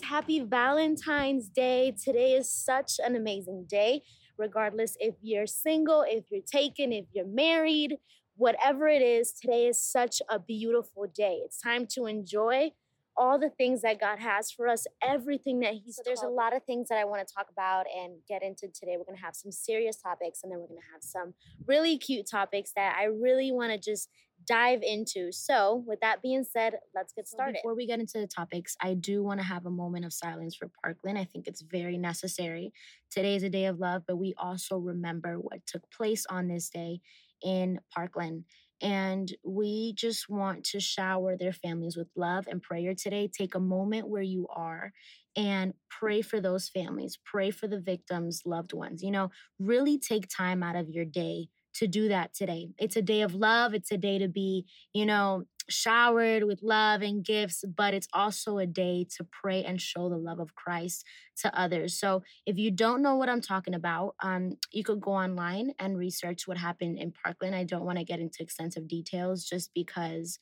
guys. Happy Valentine's Day. Today is such an amazing day, regardless if you're single, if you're taken, if you're married, whatever it is, today is such a beautiful day. It's time to enjoy all the things that God has for us, everything that He's. So there's a lot of things that I want to talk about and get into today. We're going to have some serious topics, and then we're going to have some really cute topics that I really want to just dive into. So, with that being said, let's get started. Before we get into the topics, I do want to have a moment of silence for Parkland. I think it's very necessary. Today is a day of love, but we also remember what took place on this day in Parkland. And we just want to shower their families with love and prayer today. Take a moment where you are and pray for those families, pray for the victims' loved ones. You know, really take time out of your day to do that today. It's a day of love. It's a day to be, you know, showered with love and gifts, but it's also a day to pray and show the love of Christ to others. So if you don't know what I'm talking about, um, you could go online and research what happened in Parkland. I don't want to get into extensive details just because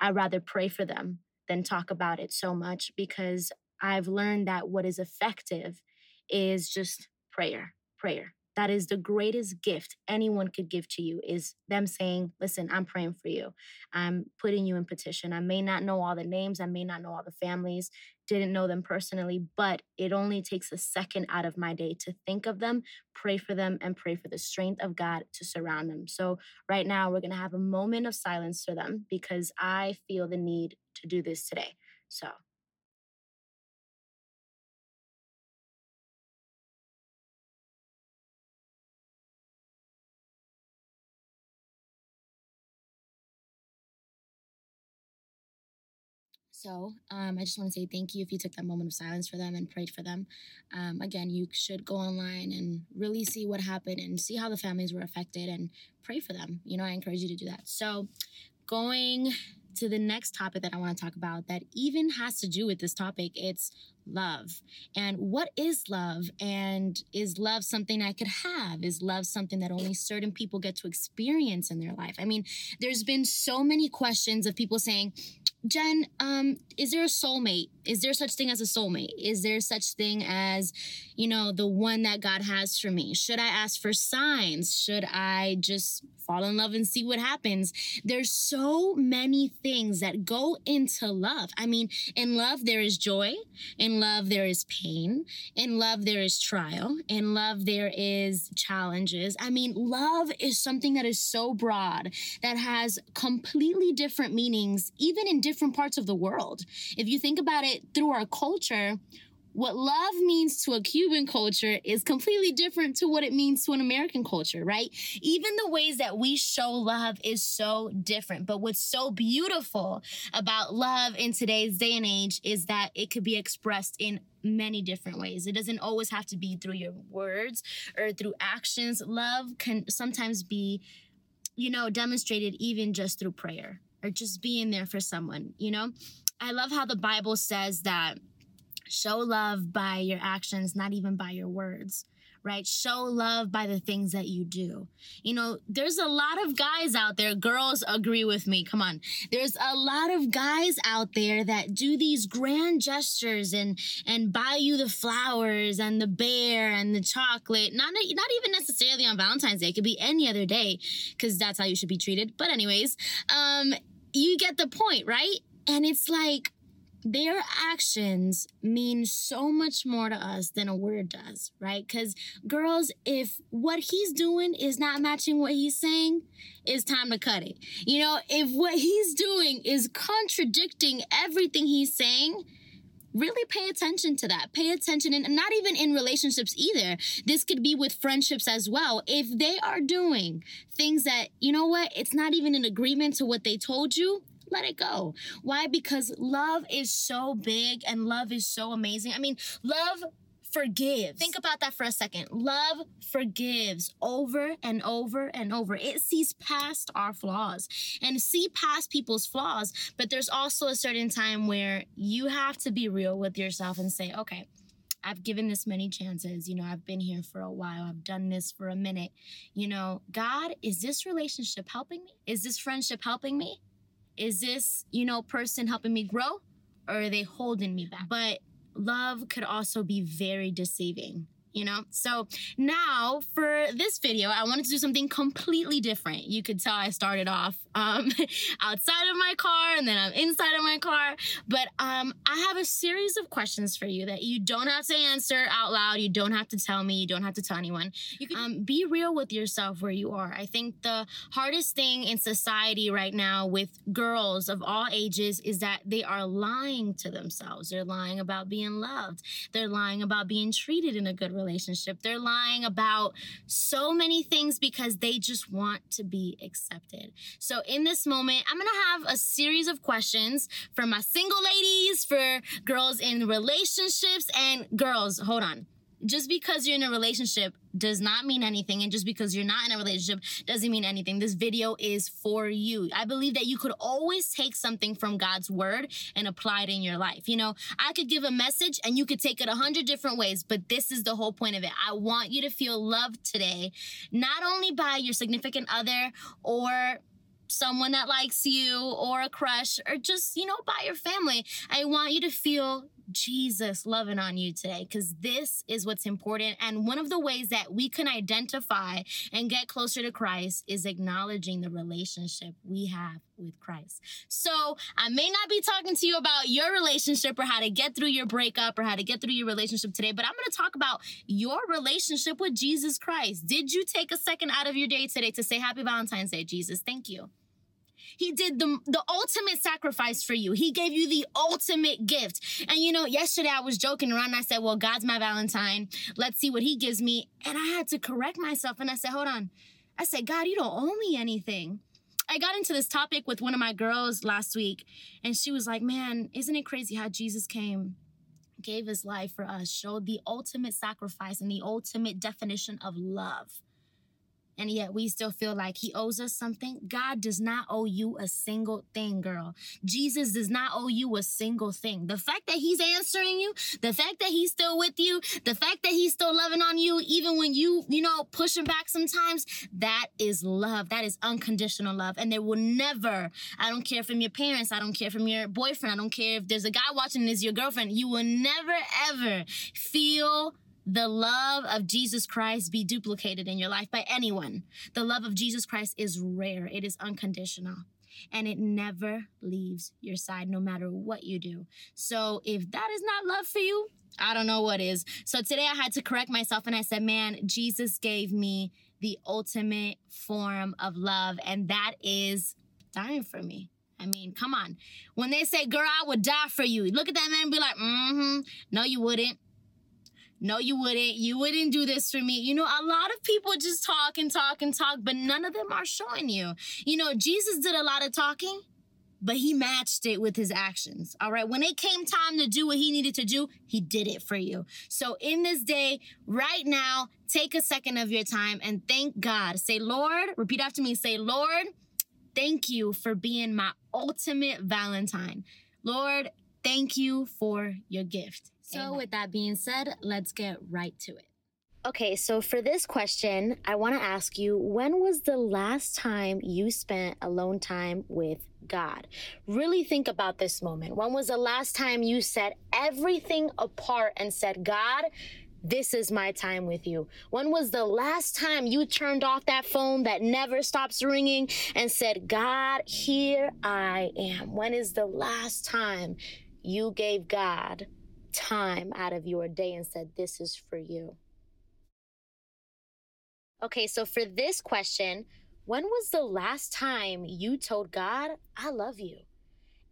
I'd rather pray for them than talk about it so much because I've learned that what is effective is just prayer, prayer, that is the greatest gift anyone could give to you is them saying listen i'm praying for you. I'm putting you in petition. I may not know all the names. I may not know all the families. Didn't know them personally but it only takes a second out of my day to think of them pray for them and pray for the strength of god to surround them. So right now we're going to have a moment of silence for them because i feel the need to do this today. So So um, I just want to say thank you if you took that moment of silence for them and prayed for them. Um, again, you should go online and really see what happened and see how the families were affected and pray for them. You know, I encourage you to do that. So going to the next topic that I want to talk about that even has to do with this topic. It's love. And what is love? And is love something I could have? Is love something that only certain people get to experience in their life? I mean, there's been so many questions of people saying, Jen, um, is there a soulmate? Is there such thing as a soulmate? Is there such thing as, you know, the one that God has for me? Should I ask for signs? Should I just fall in love and see what happens? There's so many things that go into love. I mean, in love there is joy, in love there is pain, in love there is trial, in love there is challenges. I mean, love is something that is so broad that has completely different meanings even in different parts of the world. If you think about it through our culture, what love means to a Cuban culture is completely different to what it means to an American culture, right? Even the ways that we show love is so different. But what's so beautiful about love in today's day and age is that it could be expressed in many different ways. It doesn't always have to be through your words or through actions. Love can sometimes be, you know, demonstrated even just through prayer or just being there for someone, you know? I love how the Bible says that show love by your actions, not even by your words right? Show love by the things that you do. You know, there's a lot of guys out there, girls agree with me. Come on. There's a lot of guys out there that do these grand gestures and and buy you the flowers and the bear and the chocolate. Not not even necessarily on Valentine's Day. It could be any other day cuz that's how you should be treated. But anyways, um you get the point, right? And it's like their actions mean so much more to us than a word does, right? Because, girls, if what he's doing is not matching what he's saying, it's time to cut it. You know, if what he's doing is contradicting everything he's saying, really pay attention to that. Pay attention, and not even in relationships either. This could be with friendships as well. If they are doing things that, you know what, it's not even in agreement to what they told you, let it go. Why? Because love is so big and love is so amazing. I mean, love forgives. Think about that for a second. Love forgives over and over and over. It sees past our flaws and see past people's flaws. But there's also a certain time where you have to be real with yourself and say, okay, I've given this many chances. You know, I've been here for a while. I've done this for a minute. You know, God, is this relationship helping me? Is this friendship helping me? Is this, you know, person helping me grow or are they holding me back? But love could also be very deceiving you know? So now for this video, I wanted to do something completely different. You could tell I started off um, outside of my car and then I'm inside of my car. But um, I have a series of questions for you that you don't have to answer out loud. You don't have to tell me. You don't have to tell anyone. You can um, be real with yourself where you are. I think the hardest thing in society right now with girls of all ages is that they are lying to themselves. They're lying about being loved. They're lying about being treated in a good relationship. They're lying about so many things because they just want to be accepted. So in this moment, I'm gonna have a series of questions for my single ladies, for girls in relationships, and girls, hold on just because you're in a relationship does not mean anything. And just because you're not in a relationship doesn't mean anything. This video is for you. I believe that you could always take something from God's word and apply it in your life. You know, I could give a message and you could take it a hundred different ways, but this is the whole point of it. I want you to feel loved today, not only by your significant other or someone that likes you or a crush or just, you know, by your family. I want you to feel Jesus loving on you today because this is what's important. And one of the ways that we can identify and get closer to Christ is acknowledging the relationship we have with Christ. So I may not be talking to you about your relationship or how to get through your breakup or how to get through your relationship today, but I'm going to talk about your relationship with Jesus Christ. Did you take a second out of your day today to say Happy Valentine's Day, Jesus? Thank you. He did the, the ultimate sacrifice for you. He gave you the ultimate gift. And you know, yesterday I was joking around and I said, Well, God's my Valentine. Let's see what He gives me. And I had to correct myself and I said, Hold on. I said, God, you don't owe me anything. I got into this topic with one of my girls last week, and she was like, Man, isn't it crazy how Jesus came? Gave his life for us, showed the ultimate sacrifice and the ultimate definition of love and yet we still feel like he owes us something. God does not owe you a single thing, girl. Jesus does not owe you a single thing. The fact that he's answering you, the fact that he's still with you, the fact that he's still loving on you, even when you, you know, pushing back sometimes, that is love. That is unconditional love. And there will never, I don't care from your parents, I don't care from your boyfriend, I don't care if there's a guy watching and is your girlfriend, you will never ever feel the love of Jesus Christ be duplicated in your life by anyone. The love of Jesus Christ is rare, it is unconditional, and it never leaves your side no matter what you do. So if that is not love for you, I don't know what is. So today I had to correct myself and I said, man, Jesus gave me the ultimate form of love, and that is dying for me. I mean, come on. When they say, girl, I would die for you, look at that man and be like, mm hmm, no, you wouldn't. No, you wouldn't. You wouldn't do this for me. You know, a lot of people just talk and talk and talk, but none of them are showing you. You know, Jesus did a lot of talking, but he matched it with his actions. All right. When it came time to do what he needed to do, he did it for you. So in this day, right now, take a second of your time and thank God. Say, Lord, repeat after me. Say, Lord, thank you for being my ultimate Valentine. Lord, thank you for your gift. So, Amen. with that being said, let's get right to it. Okay, so for this question, I want to ask you when was the last time you spent alone time with God? Really think about this moment. When was the last time you set everything apart and said, God, this is my time with you. When was the last time you turned off that phone that never stops ringing and said, God, here I am? When is the last time you gave God time out of your day and said, This is for you? Okay, so for this question, when was the last time you told God, I love you?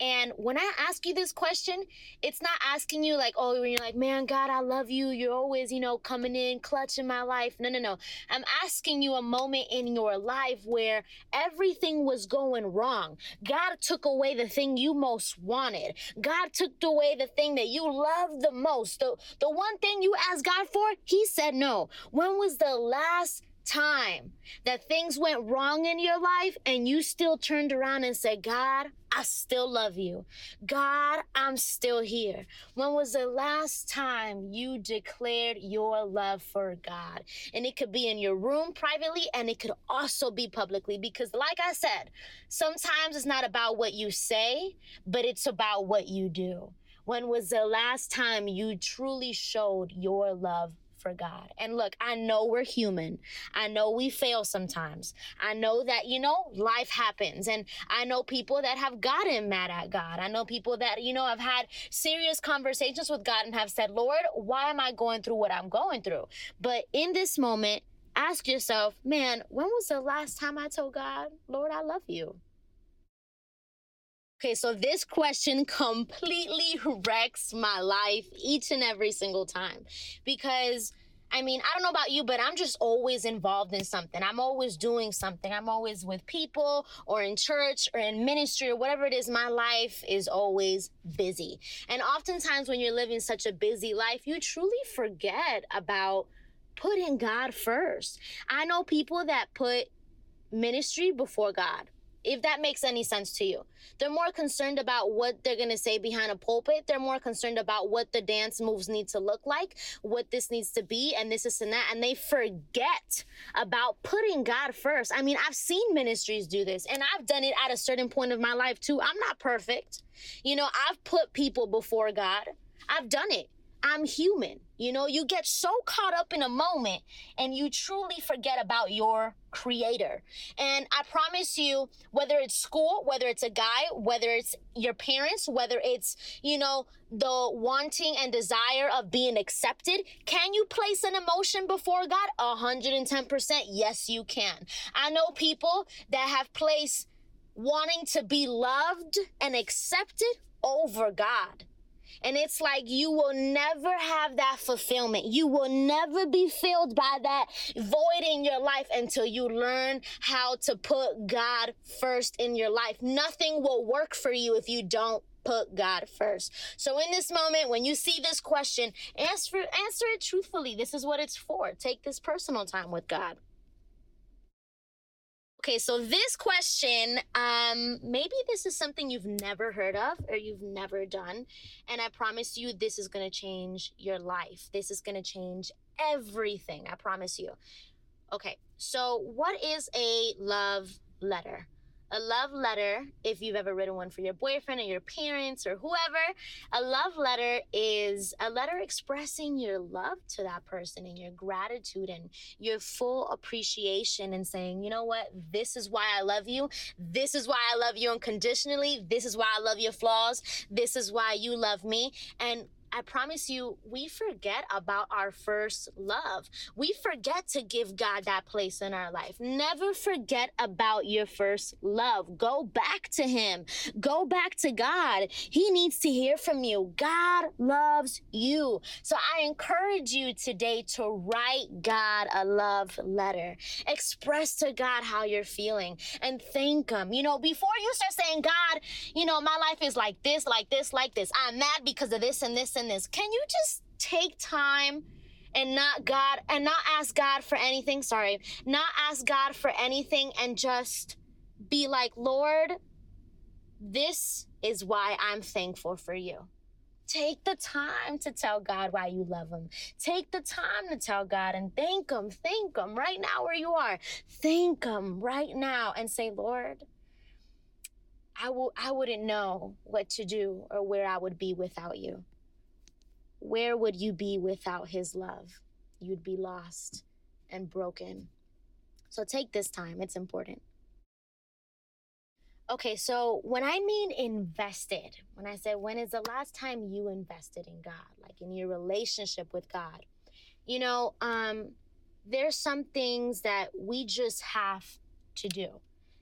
And when I ask you this question, it's not asking you like, oh, when you're like, man, God, I love you. You're always, you know, coming in, clutching my life. No, no, no. I'm asking you a moment in your life where everything was going wrong. God took away the thing you most wanted. God took away the thing that you loved the most. The, the one thing you asked God for, He said no. When was the last time that things went wrong in your life and you still turned around and said, God, I still love you. God, I'm still here. When was the last time you declared your love for God? And it could be in your room privately and it could also be publicly because, like I said, sometimes it's not about what you say, but it's about what you do. When was the last time you truly showed your love for God. And look, I know we're human. I know we fail sometimes. I know that, you know, life happens. And I know people that have gotten mad at God. I know people that, you know, have had serious conversations with God and have said, Lord, why am I going through what I'm going through? But in this moment, ask yourself, man, when was the last time I told God, Lord, I love you? Okay, so this question completely wrecks my life each and every single time because I mean, I don't know about you, but I'm just always involved in something. I'm always doing something. I'm always with people or in church or in ministry or whatever it is. My life is always busy. And oftentimes, when you're living such a busy life, you truly forget about putting God first. I know people that put ministry before God if that makes any sense to you. They're more concerned about what they're going to say behind a pulpit. They're more concerned about what the dance moves need to look like, what this needs to be, and this, is and that. And they forget about putting God first. I mean, I've seen ministries do this, and I've done it at a certain point of my life too. I'm not perfect. You know, I've put people before God, I've done it. I'm human. You know, you get so caught up in a moment and you truly forget about your creator. And I promise you, whether it's school, whether it's a guy, whether it's your parents, whether it's, you know, the wanting and desire of being accepted, can you place an emotion before God? 110%. Yes, you can. I know people that have placed wanting to be loved and accepted over God. And it's like you will never have that fulfillment. You will never be filled by that void in your life until you learn how to put God first in your life. Nothing will work for you if you don't put God first. So in this moment, when you see this question, answer answer it truthfully. This is what it's for. Take this personal time with God. Okay, so this question, um, maybe this is something you've never heard of or you've never done. And I promise you, this is going to change your life. This is going to change everything. I promise you. Okay, so what is a love letter? A love letter, if you've ever written one for your boyfriend or your parents or whoever, a love letter is a letter expressing your love to that person and your gratitude and your full appreciation and saying, you know what, this is why I love you. This is why I love you unconditionally. This is why I love your flaws. This is why you love me. And I promise you, we forget about our first love. We forget to give God that place in our life. Never forget about your first love. Go back to Him. Go back to God. He needs to hear from you. God loves you. So I encourage you today to write God a love letter. Express to God how you're feeling and thank Him. You know, before you start saying, God, you know, my life is like this, like this, like this. I'm mad because of this and this and this. Can you just take time and not God and not ask God for anything? Sorry, not ask God for anything and just be like, Lord, this is why I'm thankful for you. Take the time to tell God why you love Him. Take the time to tell God and thank Him. Thank Him right now where you are. Thank Him right now and say, Lord, I will I wouldn't know what to do or where I would be without you where would you be without his love? You'd be lost and broken. So take this time, it's important. Okay, so when I mean invested, when I say when is the last time you invested in God, like in your relationship with God, you know, um, there's some things that we just have to do.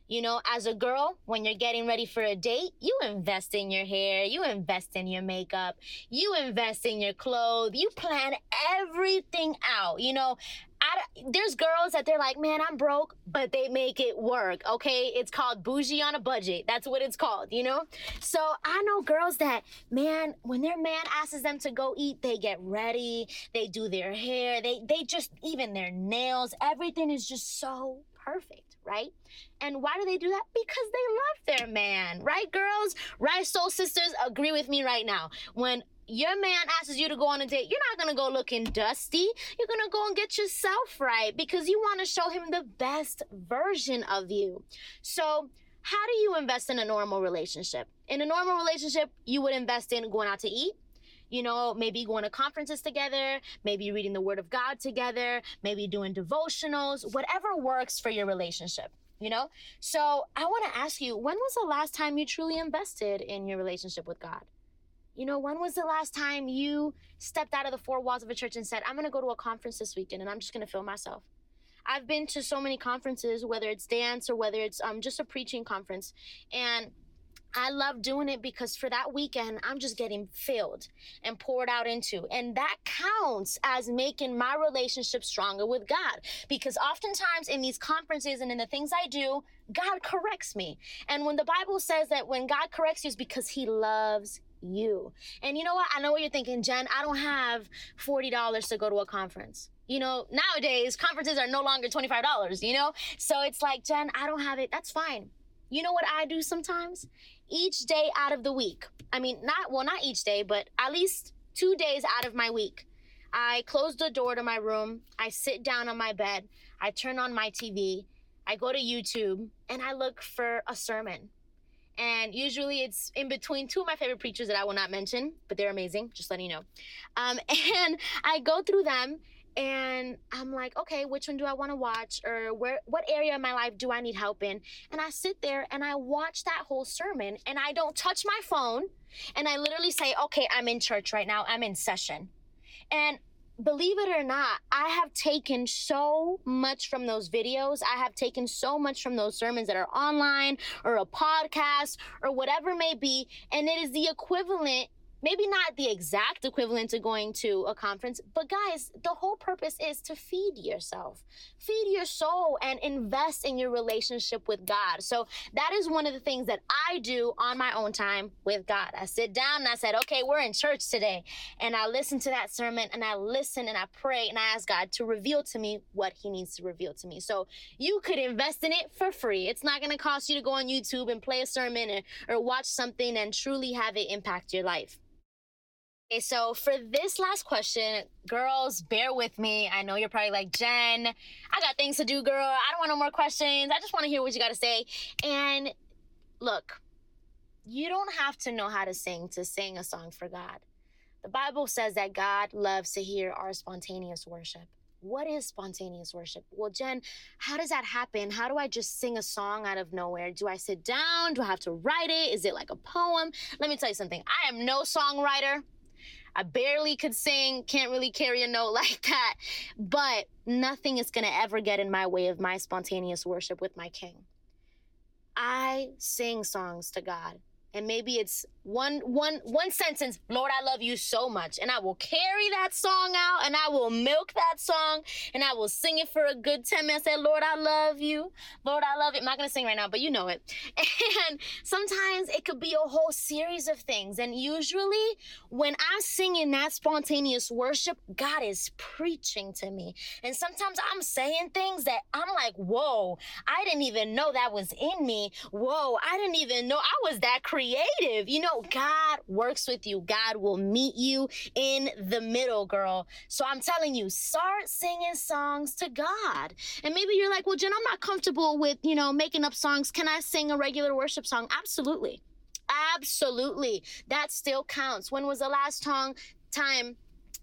You know, as a girl, when you're getting ready for a date, you invest in your hair, you invest in your makeup, you invest in your clothes, you plan everything out. You know, I, there's girls that they're like, man, I'm broke, but they make it work. Okay. It's called bougie on a budget. That's what it's called, you know? So I know girls that, man, when their man asks them to go eat, they get ready, they do their hair, they, they just, even their nails, everything is just so perfect right? And why do they do that? Because they love their man, right, girls? Right, soul sisters, agree with me right now. When your man asks you to go on a date, you're not gonna go looking dusty. You're gonna go and get yourself right because you wanna show him the best version of you. So, how do you invest in a normal relationship? In a normal relationship, you would invest in going out to eat, you know, maybe going to conferences together, maybe reading the word of God together, maybe doing devotionals, whatever works for your relationship, you know? So I want to ask you, when was the last time you truly invested in your relationship with God? You know, when was the last time you stepped out of the four walls of a church and said, I'm going to go to a conference this weekend and I'm just going to fill myself? I've been to so many conferences, whether it's dance or whether it's um, just a preaching conference. And I love doing it because for that weekend, I'm just getting filled and poured out into. And that counts as making my relationship stronger with God. Because oftentimes in these conferences and in the things I do, God corrects me. And when the Bible says that when God corrects you, it's because He loves you. And you know what? I know what you're thinking, Jen. I don't have $40 to go to a conference you know, nowadays conferences are no longer $25, you know? So it's like, Jen, I don't have it. That's fine. You know what I do sometimes? Each day out of the week. I mean, not, well, not each day, but at least two days out of my week. I close the door to my room. I sit down on my bed. I turn on my TV. I go to YouTube and I look for a sermon. And usually it's in between two of my favorite preachers that I will not mention, but they're amazing, just letting you know. Um, and I go through them and I'm like, okay, which one do I want to watch or where what area of my life do I need help in? And I sit there and I watch that whole sermon and I don't touch my phone and I literally say, "Okay, I'm in church right now. I'm in session." And believe it or not, I have taken so much from those videos. I have taken so much from those sermons that are online or a podcast or whatever may be. And it is the equivalent maybe not the exact equivalent to going to a conference, but guys, the whole purpose is to feed yourself, feed your soul, and invest in your relationship with God. So that is one of the things that I do on my own time with God. I sit down and I said, okay, we're in church today. And I listen to that sermon and I listen and I pray and I ask God to reveal to me what He needs to reveal to me. So you could invest in it for free. It's not going to cost you to go on YouTube and play a sermon or, or watch something and truly have it impact your life. Okay, so for this last question, girls, bear with me. I know you're probably like, Jen, I got things to do, girl. I don't want no more questions. I just want to hear what you got to say. And look, you don't have to know how to sing to sing a song for God. The Bible says that God loves to hear our spontaneous worship. What is spontaneous worship? Well, Jen, how does that happen? How do I just sing a song out of nowhere? Do I sit down? Do I have to write it? Is it like a poem? Let me tell you something. I am no songwriter. I barely could sing, can't really carry a note like that. But nothing is going to ever get in my way of my spontaneous worship with my king. I sing songs to God and maybe it's one one one sentence lord i love you so much and i will carry that song out and i will milk that song and i will sing it for a good 10 minutes. Say lord i love you. Lord i love you. I'm not gonna sing right now but you know it. And sometimes it could be a whole series of things and usually when i'm singing that spontaneous worship god is preaching to me. And sometimes i'm saying things that i'm like whoa i didn't even know that was in me. Whoa i didn't even know i was that creative. You know, God works with you. God will meet you in the middle, girl. So I'm telling you, start singing songs to God. And maybe you're like, well, Jen, I'm not comfortable with, you know, making up songs. Can I sing a regular worship song? Absolutely. Absolutely. That still counts. When was the last time, time,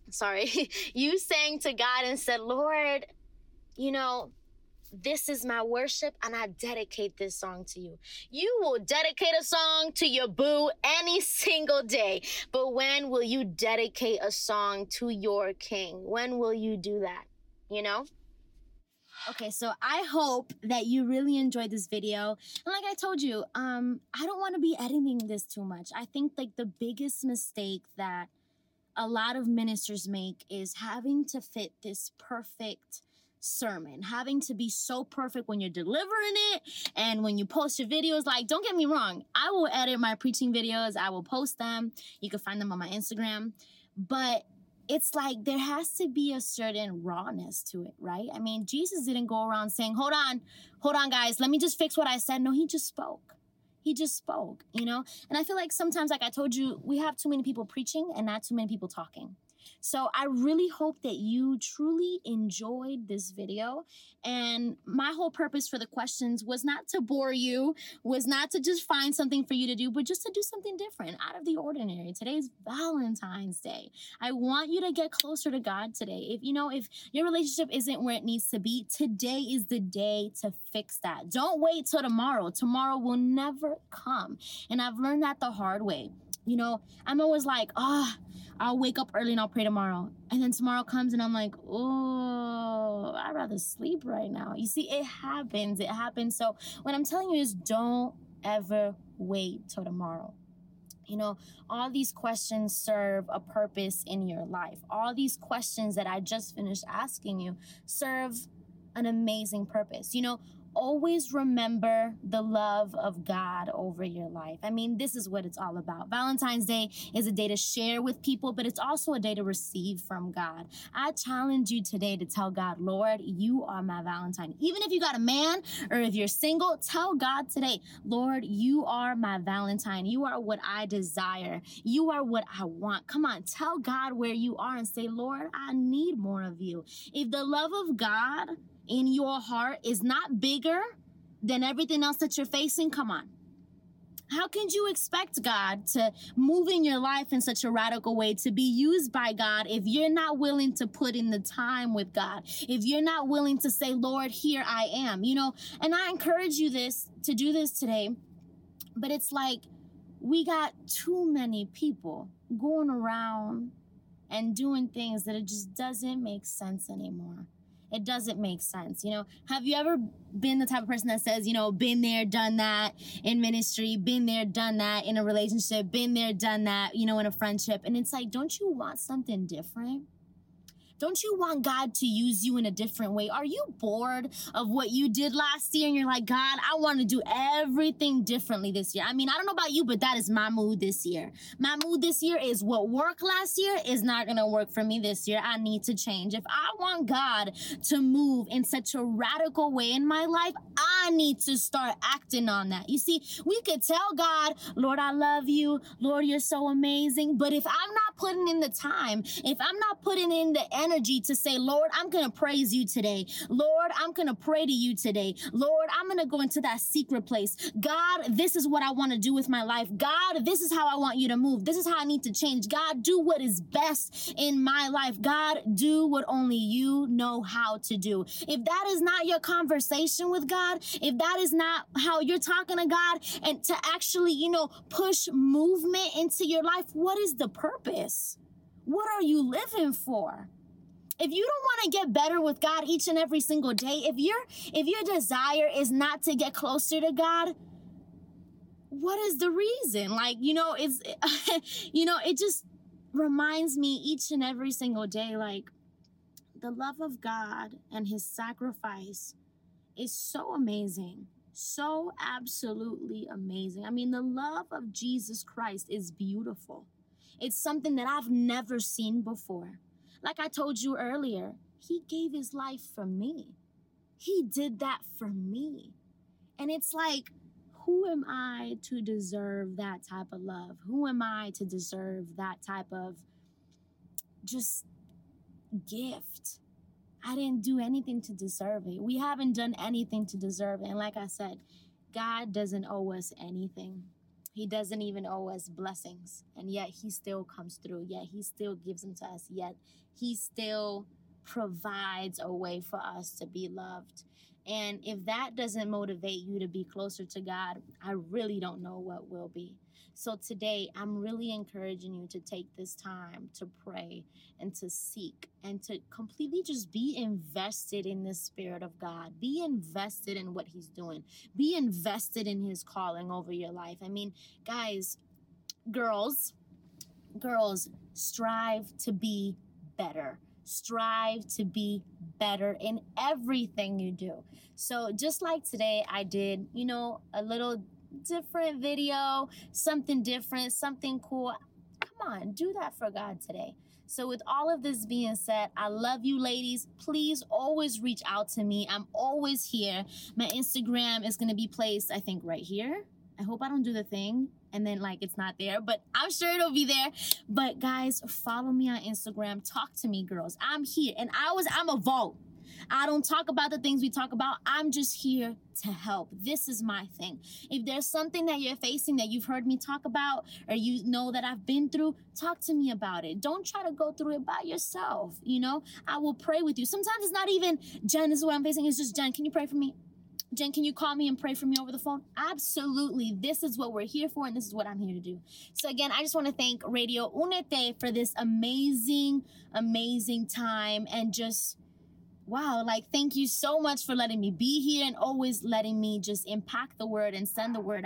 sorry, you sang to God and said, Lord, you know, this is my worship and I dedicate this song to you. You will dedicate a song to your boo any single day. But when will you dedicate a song to your king? When will you do that? You know? Okay, so I hope that you really enjoyed this video. And like I told you, um, I don't want to be editing this too much. I think like the biggest mistake that a lot of ministers make is having to fit this perfect sermon, having to be so perfect when you're delivering it and when you post your videos. Like, don't get me wrong, I will edit my preaching videos, I will post them. You can find them on my Instagram. But it's like there has to be a certain rawness to it, right? I mean, Jesus didn't go around saying, Hold on, hold on, guys, let me just fix what I said. No, he just spoke. He just spoke, you know? And I feel like sometimes, like I told you, we have too many people preaching and not too many people talking. So I really hope that you truly enjoyed this video. And my whole purpose for the questions was not to bore you, was not to just find something for you to do, but just to do something different out of the ordinary. Today's Valentine's Day. I want you to get closer to God today. If you know, if your relationship isn't where it needs to be, today is the day to fix that. Don't wait till tomorrow. Tomorrow will never come. And I've learned that the hard way. You know, I'm always like, ah, oh, I'll wake up early and I'll pray tomorrow. And then tomorrow comes and I'm like, oh, I'd rather sleep right now. You see, it happens. It happens. So what I'm telling you is don't ever wait till tomorrow. You know, all these questions serve a purpose in your life. All these questions that I just finished asking you serve an amazing purpose. You know, always remember the love of God over your life. I mean, this is what it's all about. Valentine's Day is a day to share with people, but it's also a day to receive from God. I challenge you today to tell God, Lord, you are my Valentine. Even if you got a man or if you're single, tell God today, Lord, you are my Valentine. You are what I desire. You are what I want. Come on, tell God where you are and say, Lord, I need more of you. If the love of God in your heart is not bigger than everything else that you're facing, come on. How can you expect God to move in your life in such a radical way, to be used by God, if you're not willing to put in the time with God? If you're not willing to say, Lord, here I am, you know? And I encourage you this to do this today, but it's like we got too many people going around and doing things that it just doesn't make sense anymore it doesn't make sense. You know, have you ever been the type of person that says, you know, been there, done that in ministry, been there, done that in a relationship, been there, done that, you know, in a friendship? And it's like, don't you want something different? Don't you want God to use you in a different way? Are you bored of what you did last year and you're like, God, I want to do everything differently this year? I mean, I don't know about you, but that is my mood this year. My mood this year is what worked last year is not going to work for me this year. I need to change. If I want God to move in such a radical way in my life, I need to start acting on that. You see, we could tell God, Lord, I love you. Lord, you're so amazing. But if I'm not putting in the time, if I'm not putting in the energy, energy to say, Lord, I'm going to praise you today. Lord, I'm going to pray to you today. Lord, I'm going to go into that secret place. God, this is what I want to do with my life. God, this is how I want you to move. This is how I need to change. God, do what is best in my life. God, do what only you know how to do. If that is not your conversation with God, if that is not how you're talking to God and to actually, you know, push movement into your life, what is the purpose? What are you living for? If you don't want to get better with God each and every single day, if your if your desire is not to get closer to God, what is the reason? Like, you know, it's you know, it just reminds me each and every single day like the love of God and his sacrifice is so amazing. So absolutely amazing. I mean, the love of Jesus Christ is beautiful. It's something that I've never seen before. Like I told you earlier, he gave his life for me. He did that for me. And it's like, who am I to deserve that type of love? Who am I to deserve that type of just gift? I didn't do anything to deserve it. We haven't done anything to deserve it. And like I said, God doesn't owe us anything. He doesn't even owe us blessings. And yet he still comes through. Yet he still gives them to us. Yet he still provides a way for us to be loved. And if that doesn't motivate you to be closer to God, I really don't know what will be. So today, I'm really encouraging you to take this time to pray and to seek and to completely just be invested in the Spirit of God. Be invested in what He's doing, be invested in His calling over your life. I mean, guys, girls, girls, strive to be better strive to be better in everything you do. So, just like today, I did, you know, a little different video, something different, something cool. Come on, do that for God today. So, with all of this being said, I love you, ladies. Please always reach out to me. I'm always here. My Instagram is going to be placed, I think, right here I hope I don't do the thing and then like it's not there, but I'm sure it'll be there. But guys, follow me on Instagram. Talk to me, girls. I'm here and I was I'm a vault. I don't talk about the things we talk about. I'm just here to help. This is my thing. If there's something that you're facing that you've heard me talk about or you know that I've been through, talk to me about it. Don't try to go through it by yourself. You know, I will pray with you. Sometimes it's not even, Jen, this is what I'm facing. It's just, Jen, can you pray for me? Jen, can you call me and pray for me over the phone? Absolutely. This is what we're here for, and this is what I'm here to do. So, again, I just want to thank Radio Unete for this amazing, amazing time and just wow, like thank you so much for letting me be here and always letting me just impact the word and send the word